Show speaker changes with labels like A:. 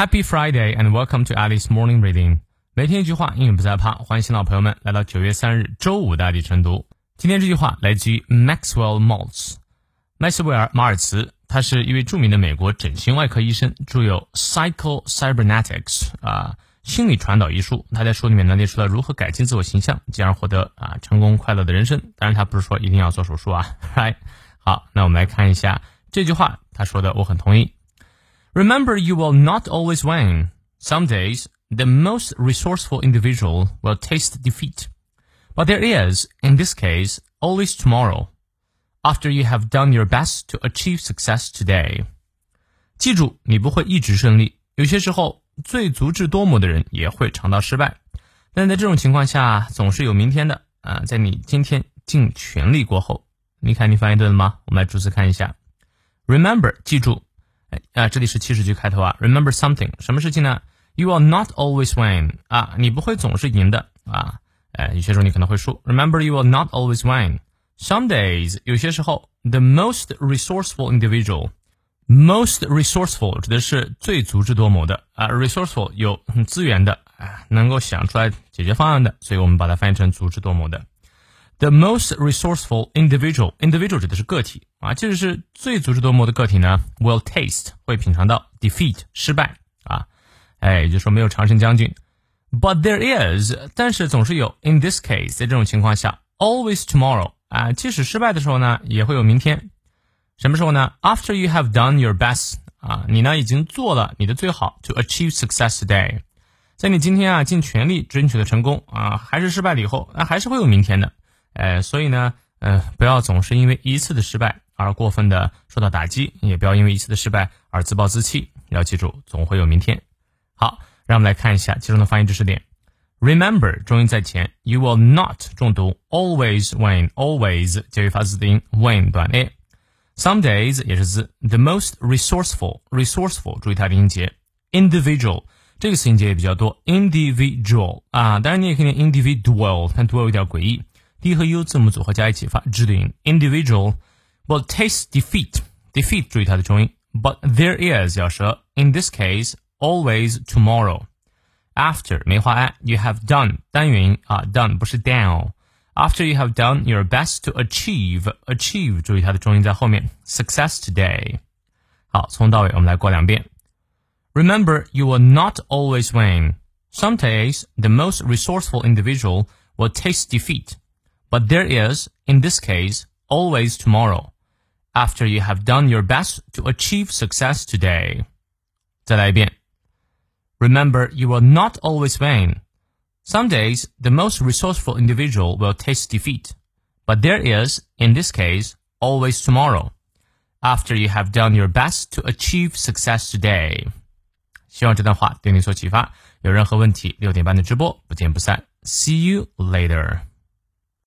A: Happy Friday and welcome to Alice Morning Reading。每天一句话，英语不再怕。欢迎新老朋友们来到九月三日周五的爱丽晨读。今天这句话来自于 Maxwell Maltz，麦斯威尔·马尔茨，他是一位著名的美国整形外科医生，著有《Psycho Cybernetics》啊，心理传导艺术。他在书里面呢列出了如何改进自我形象，进而获得啊成功快乐的人生。当然，他不是说一定要做手术啊。Right？好，那我们来看一下这句话，他说的我很同意。Remember, you will not always win. Some days, the most resourceful individual will taste defeat. But there is, in this case, always tomorrow, after you have done your best to achieve success today. 记住，你不会一直顺利，有些时候最足智多谋的人也会尝到失败。但在这种情况下，总是有明天的啊！在你今天尽全力过后，你看你翻译对了吗？我们来逐词看一下。Remember，记住。 哎啊，这里是七十句开头啊。Remember something，什么事情呢？You will not always win 啊，你不会总是赢的啊。哎，有些时候你可能会输。Remember, you will not always win. Some days，有些时候，the most resourceful individual，most resourceful 指的是最足智多谋的啊。resourceful 有资源的啊，能够想出来解决方案的，所以我们把它翻译成足智多谋的。The most resourceful individual, individual 指的是个体啊，即使是最足智多谋的个体呢，will taste 会品尝到 defeat 失败啊，哎，也就说没有常胜将军。But there is，但是总是有 in this case，在这种情况下，always tomorrow 啊，即使失败的时候呢，也会有明天。什么时候呢？After you have done your best 啊，你呢已经做了你的最好，to achieve success today，在你今天啊尽全力争取的成功啊，还是失败了以后，那还是会有明天的。呃，所以呢，呃，不要总是因为一次的失败而过分的受到打击，也不要因为一次的失败而自暴自弃。要记住，总会有明天。好，让我们来看一下其中的发音知识点。Remember，重音在前，You will not 重读 Always，when，always，介于发字音 When，短 a。Some days 也是字，the most resourceful，resourceful 注意它的音节，individual 这个词音节也比较多，individual 啊，当然你也可以念 individual，但 dual 有点诡异。D 和 U 字母组合加一起发 Z 的音。Individual will taste defeat. Defeat 注意它的重音。But there is 咬舌。In this case, always tomorrow. After 梅花按 you have done 单元音啊 done 不是 down。After you have done your best to achieve achieve 注意它的重音在后面。Success today. 好，从到尾我们来过两遍。Remember, you will not always win. Some days, the most resourceful individual will taste defeat. But there is, in this case, always tomorrow, after you have done your best to achieve success today. 再来一遍. Remember, you will not always win. Some days, the most resourceful individual will taste defeat. But there is, in this case, always tomorrow, after you have done your best to achieve success today. 希望这段话对你所启发。有任何问题，六点半的直播不见不散。See you later.